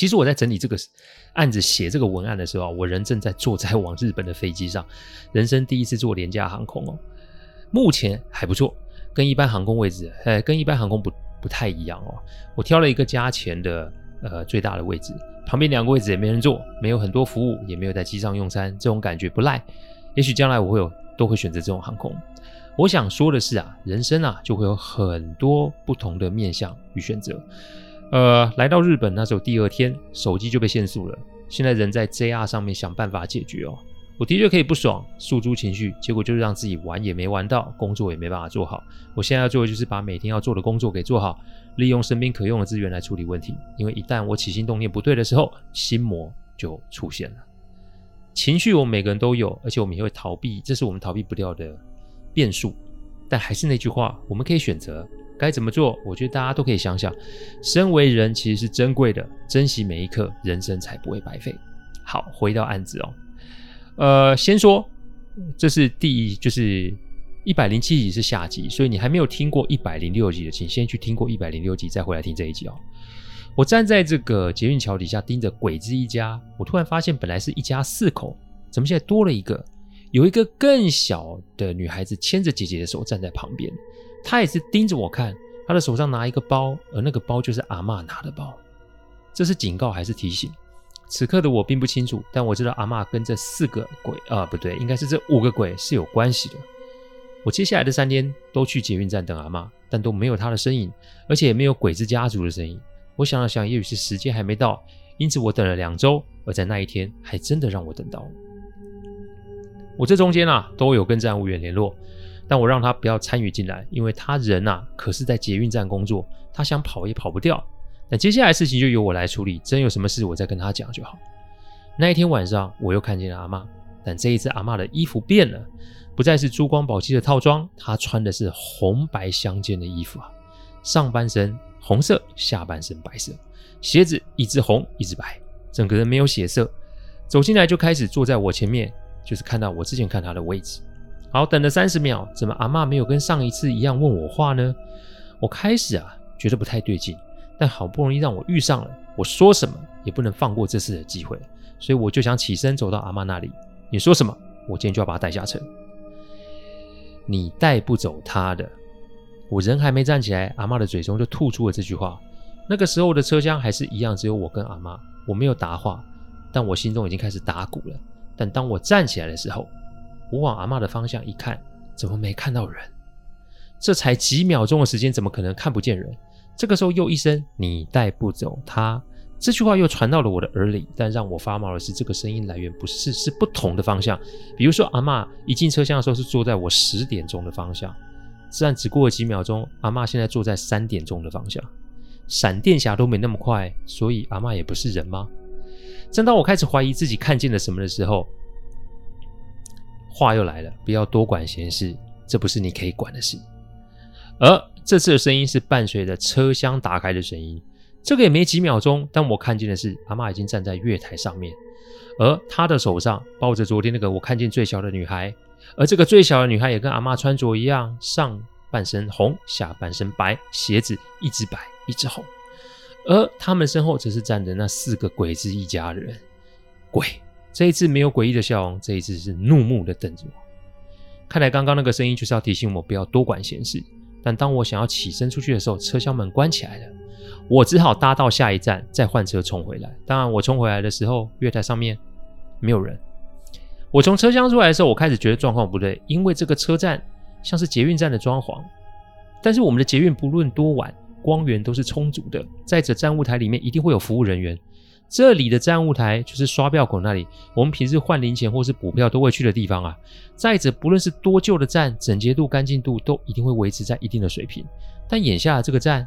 其实我在整理这个案子、写这个文案的时候，我人正在坐在往日本的飞机上，人生第一次坐廉价航空哦。目前还不错，跟一般航空位置，呃，跟一般航空不不太一样哦。我挑了一个加钱的呃最大的位置，旁边两个位置也没人坐，没有很多服务，也没有在机上用餐，这种感觉不赖。也许将来我会有都会选择这种航空。我想说的是啊，人生啊就会有很多不同的面向与选择。呃，来到日本那时候第二天，手机就被限速了。现在人在 JR 上面想办法解决哦。我的确可以不爽，诉诸情绪，结果就是让自己玩也没玩到，工作也没办法做好。我现在要做的就是把每天要做的工作给做好，利用身边可用的资源来处理问题。因为一旦我起心动念不对的时候，心魔就出现了。情绪我们每个人都有，而且我们也会逃避，这是我们逃避不掉的变数。但还是那句话，我们可以选择。该怎么做？我觉得大家都可以想想。身为人其实是珍贵的，珍惜每一刻，人生才不会白费。好，回到案子哦。呃，先说，这是第一，就是一百零七集是下集，所以你还没有听过一百零六集的，请先去听过一百零六集，再回来听这一集哦。我站在这个捷运桥底下盯着鬼子一家，我突然发现，本来是一家四口，怎么现在多了一个？有一个更小的女孩子牵着姐姐的手站在旁边。他也是盯着我看，他的手上拿一个包，而那个包就是阿嬷拿的包。这是警告还是提醒？此刻的我并不清楚，但我知道阿嬷跟这四个鬼啊，不对，应该是这五个鬼是有关系的。我接下来的三天都去捷运站等阿妈，但都没有她的身影，而且也没有鬼子家族的身影。我想了想，也许是时间还没到，因此我等了两周，而在那一天，还真的让我等到。我这中间啊，都有跟站务员联络。但我让他不要参与进来，因为他人、啊，可是在捷运站工作，他想跑也跑不掉。那接下来事情就由我来处理，真有什么事我再跟他讲就好。那一天晚上，我又看见了阿嬷，但这一次阿嬷的衣服变了，不再是珠光宝气的套装，她穿的是红白相间的衣服啊，上半身红色，下半身白色，鞋子一只红一只白，整个人没有血色，走进来就开始坐在我前面，就是看到我之前看他的位置。好，等了三十秒，怎么阿嬷没有跟上一次一样问我话呢？我开始啊觉得不太对劲，但好不容易让我遇上了，我说什么也不能放过这次的机会，所以我就想起身走到阿嬷那里。你说什么，我今天就要把她带下车。你带不走她的。我人还没站起来，阿嬷的嘴中就吐出了这句话。那个时候的车厢还是一样，只有我跟阿嬷，我没有答话，但我心中已经开始打鼓了。但当我站起来的时候，我往阿嬷的方向一看，怎么没看到人？这才几秒钟的时间，怎么可能看不见人？这个时候又一声“你带不走他”，这句话又传到了我的耳里。但让我发毛的是，这个声音来源不是，是不同的方向。比如说，阿嬷一进车厢的时候是坐在我十点钟的方向，自然只过了几秒钟，阿嬷现在坐在三点钟的方向。闪电侠都没那么快，所以阿嬷也不是人吗？正当我开始怀疑自己看见了什么的时候，话又来了，不要多管闲事，这不是你可以管的事。而这次的声音是伴随着车厢打开的声音，这个也没几秒钟，但我看见的是阿嬷已经站在月台上面，而她的手上抱着昨天那个我看见最小的女孩，而这个最小的女孩也跟阿嬷穿着一样，上半身红，下半身白，鞋子一只白一只红，而他们身后则是站着那四个鬼子一家人，鬼。这一次没有诡异的笑容，这一次是怒目的瞪着我。看来刚刚那个声音就是要提醒我不要多管闲事。但当我想要起身出去的时候，车厢门关起来了，我只好搭到下一站再换车冲回来。当然，我冲回来的时候，月台上面没有人。我从车厢出来的时候，我开始觉得状况不对，因为这个车站像是捷运站的装潢。但是我们的捷运不论多晚，光源都是充足的。再者，站务台里面一定会有服务人员。这里的站务台就是刷票口那里，我们平时换零钱或是补票都会去的地方啊。再者，不论是多旧的站，整洁度、干净度都一定会维持在一定的水平。但眼下的这个站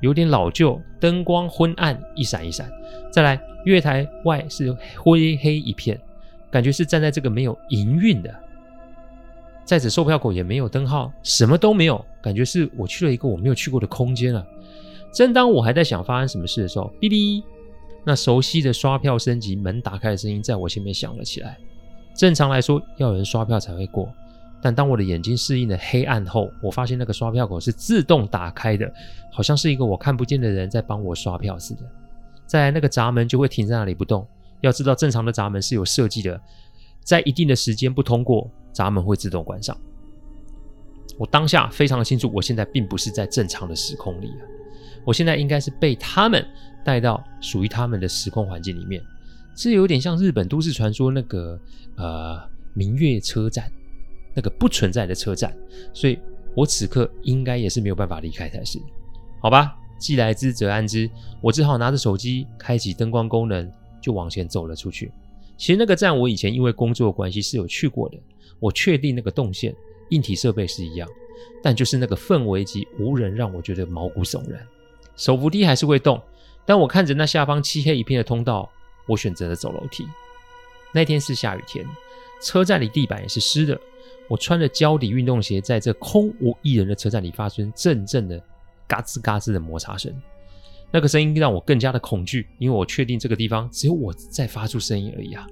有点老旧，灯光昏暗，一闪一闪。再来，月台外是灰黑一片，感觉是站在这个没有营运的。再者，售票口也没有灯号，什么都没有，感觉是我去了一个我没有去过的空间啊。正当我还在想发生什么事的时候，哔哔。那熟悉的刷票升级门打开的声音在我前面响了起来。正常来说，要有人刷票才会过，但当我的眼睛适应了黑暗后，我发现那个刷票口是自动打开的，好像是一个我看不见的人在帮我刷票似的。再来，那个闸门就会停在那里不动。要知道，正常的闸门是有设计的，在一定的时间不通过，闸门会自动关上。我当下非常的清楚，我现在并不是在正常的时空里啊，我现在应该是被他们。带到属于他们的时空环境里面，这有点像日本都市传说那个呃明月车站，那个不存在的车站，所以我此刻应该也是没有办法离开才是，好吧？既来之则安之，我只好拿着手机开启灯光功能，就往前走了出去。其实那个站我以前因为工作关系是有去过的，我确定那个动线、硬体设备是一样，但就是那个氛围及无人让我觉得毛骨悚然，手扶梯还是会动。但我看着那下方漆黑一片的通道，我选择了走楼梯。那天是下雨天，车站里地板也是湿的。我穿着胶底运动鞋，在这空无一人的车站里，发出阵阵的嘎吱嘎吱的摩擦声。那个声音让我更加的恐惧，因为我确定这个地方只有我在发出声音而已啊。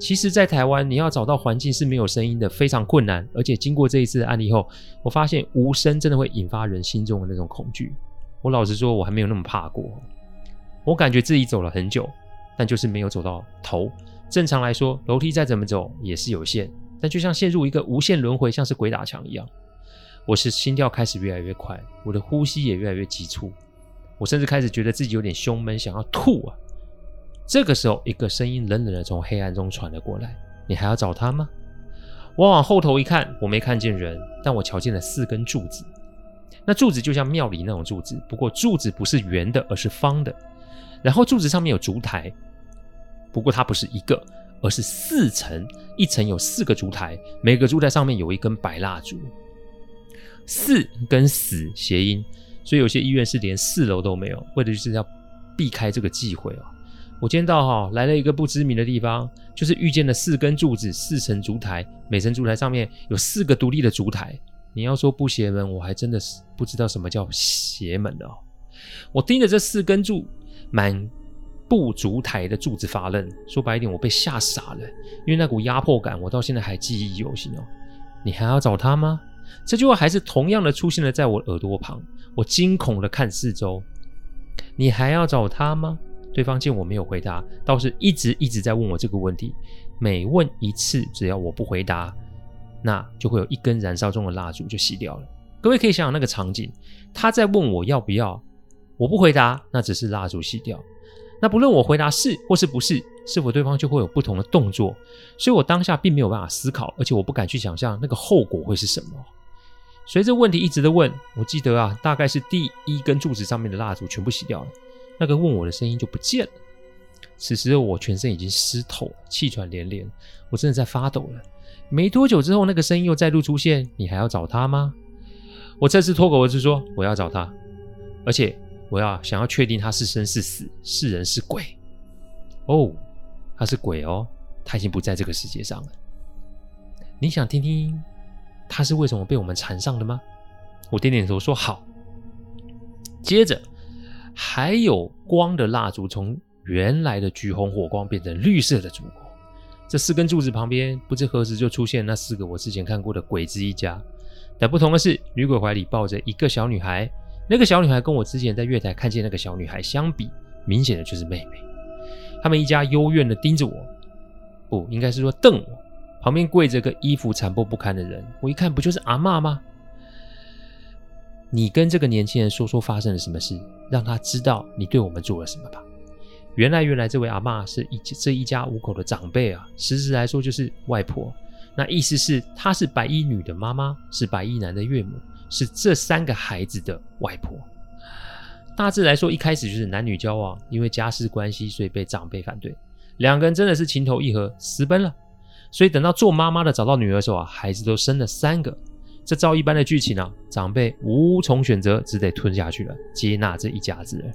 其实，在台湾，你要找到环境是没有声音的，非常困难。而且经过这一次的案例后，我发现无声真的会引发人心中的那种恐惧。我老实说，我还没有那么怕过。我感觉自己走了很久，但就是没有走到头。正常来说，楼梯再怎么走也是有限，但就像陷入一个无限轮回，像是鬼打墙一样。我是心跳开始越来越快，我的呼吸也越来越急促，我甚至开始觉得自己有点胸闷，想要吐啊！这个时候，一个声音冷冷的从黑暗中传了过来：“你还要找他吗？”我往后头一看，我没看见人，但我瞧见了四根柱子。那柱子就像庙里那种柱子，不过柱子不是圆的，而是方的。然后柱子上面有烛台，不过它不是一个，而是四层，一层有四个烛台，每个烛台上面有一根白蜡烛。四跟死谐音，所以有些医院是连四楼都没有，为的就是要避开这个忌讳啊。我今天到哈来了一个不知名的地方，就是遇见了四根柱子，四层烛台，每层烛台上面有四个独立的烛台。你要说不邪门，我还真的是不知道什么叫邪门哦。我盯着这四根柱满布烛台的柱子发愣，说白一点，我被吓傻了，因为那股压迫感，我到现在还记忆犹新哦。你还要找他吗？这句话还是同样的出现了在我耳朵旁，我惊恐的看四周。你还要找他吗？对方见我没有回答，倒是一直一直在问我这个问题，每问一次，只要我不回答。那就会有一根燃烧中的蜡烛就熄掉了。各位可以想想那个场景，他在问我要不要，我不回答，那只是蜡烛熄掉。那不论我回答是或是不是，是否对方就会有不同的动作。所以我当下并没有办法思考，而且我不敢去想象那个后果会是什么。随着问题一直的问，我记得啊，大概是第一根柱子上面的蜡烛全部熄掉了，那个问我的声音就不见了。此时我全身已经湿透了，气喘连连，我真的在发抖了。没多久之后，那个声音又再度出现。你还要找他吗？我再次脱口而出说：“我要找他，而且我要想要确定他是生是死，是人是鬼。”哦，他是鬼哦，他已经不在这个世界上了。你想听听他是为什么被我们缠上的吗？我点点头说：“好。”接着，还有光的蜡烛从原来的橘红火光变成绿色的烛光。这四根柱子旁边，不知何时就出现那四个我之前看过的鬼子一家。但不同的是，女鬼怀里抱着一个小女孩，那个小女孩跟我之前在月台看见那个小女孩相比，明显的就是妹妹。他们一家幽怨的盯着我，不应该是说瞪我。旁边跪着个衣服残破不堪的人，我一看不就是阿嬷吗？你跟这个年轻人说说发生了什么事，让他知道你对我们做了什么吧。原来，原来这位阿嬷是一这一家五口的长辈啊，实质来说就是外婆。那意思是她是白衣女的妈妈，是白衣男的岳母，是这三个孩子的外婆。大致来说，一开始就是男女交往，因为家世关系，所以被长辈反对。两个人真的是情投意合，私奔了。所以等到做妈妈的找到女儿的时候啊，孩子都生了三个。这照一般的剧情啊，长辈无从选择，只得吞下去了，接纳这一家子人。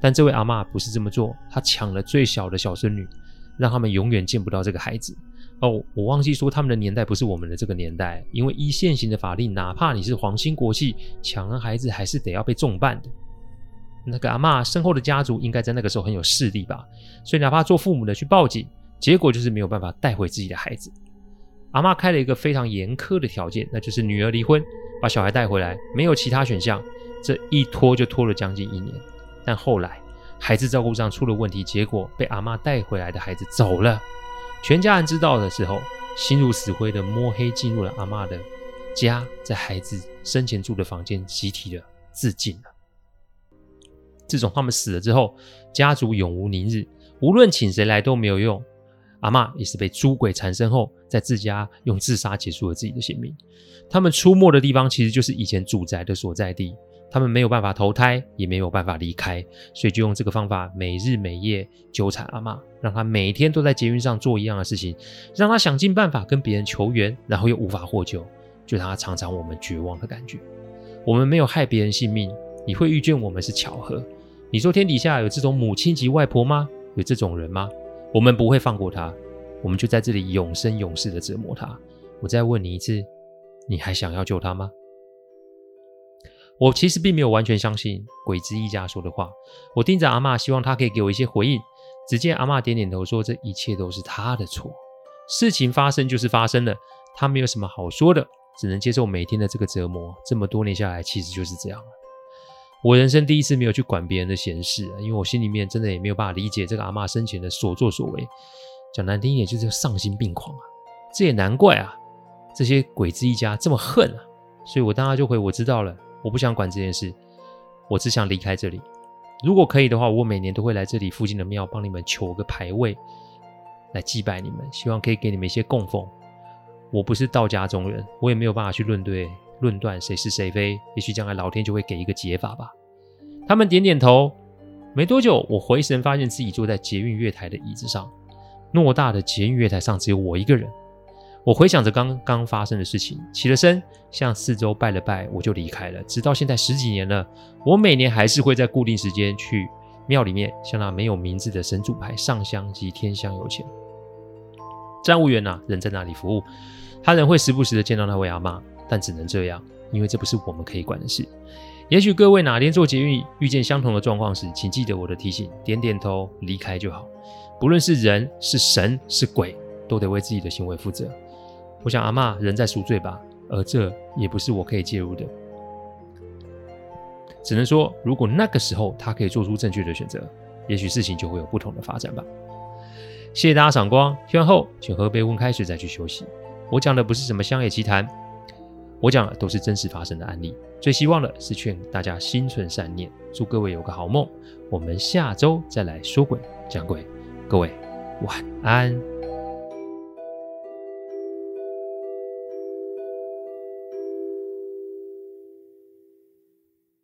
但这位阿嬷不是这么做，她抢了最小的小孙女，让他们永远见不到这个孩子。哦，我忘记说，他们的年代不是我们的这个年代，因为依现行的法令，哪怕你是皇亲国戚，抢了孩子还是得要被重办的。那个阿嬷身后的家族应该在那个时候很有势力吧，所以哪怕做父母的去报警，结果就是没有办法带回自己的孩子。阿嬷开了一个非常严苛的条件，那就是女儿离婚，把小孩带回来，没有其他选项。这一拖就拖了将近一年。但后来孩子照顾上出了问题，结果被阿嬷带回来的孩子走了。全家人知道的时候，心如死灰的摸黑进入了阿嬷的家，在孩子生前住的房间，集体的自尽了。自从他们死了之后，家族永无宁日，无论请谁来都没有用。阿嬷也是被猪鬼缠身后，在自家用自杀结束了自己的性命。他们出没的地方其实就是以前祖宅的所在地。他们没有办法投胎，也没有办法离开，所以就用这个方法，每日每夜纠缠阿嬷，让她每天都在捷运上做一样的事情，让她想尽办法跟别人求援，然后又无法获救，就让她尝尝我们绝望的感觉。我们没有害别人性命，你会遇见我们是巧合。你说天底下有这种母亲级外婆吗？有这种人吗？我们不会放过他，我们就在这里永生永世的折磨他。我再问你一次，你还想要救他吗？我其实并没有完全相信鬼子一家说的话。我盯着阿嬷，希望她可以给我一些回应。只见阿嬷点点头，说：“这一切都是她的错，事情发生就是发生了，她没有什么好说的，只能接受每天的这个折磨。这么多年下来，其实就是这样。”我人生第一次没有去管别人的闲事，因为我心里面真的也没有办法理解这个阿嬷生前的所作所为。讲难听一点，就是丧心病狂啊！这也难怪啊，这些鬼子一家这么恨啊！所以我当时就回：我知道了，我不想管这件事，我只想离开这里。如果可以的话，我每年都会来这里附近的庙帮你们求个牌位，来祭拜你们，希望可以给你们一些供奉。我不是道家中人，我也没有办法去论对。论断谁是谁非，也许将来老天就会给一个解法吧。他们点点头。没多久，我回神，发现自己坐在捷运月台的椅子上。偌大的捷运月台上只有我一个人。我回想着刚刚发生的事情，起了身，向四周拜了拜，我就离开了。直到现在十几年了，我每年还是会在固定时间去庙里面，向那没有名字的神主牌上香及添香油钱。站务员呐，人在那里服务，他人会时不时的见到那位阿妈。但只能这样，因为这不是我们可以管的事。也许各位哪天坐捷运遇见相同的状况时，请记得我的提醒，点点头，离开就好。不论是人是神是鬼，都得为自己的行为负责。我想阿嬷仍在赎罪吧，而这也不是我可以介入的。只能说，如果那个时候他可以做出正确的选择，也许事情就会有不同的发展吧。谢谢大家赏光，听完后请喝杯温开水再去休息。我讲的不是什么乡野奇谈。我讲的都是真实发生的案例，最希望的是劝大家心存善念，祝各位有个好梦。我们下周再来说鬼讲鬼，各位晚安。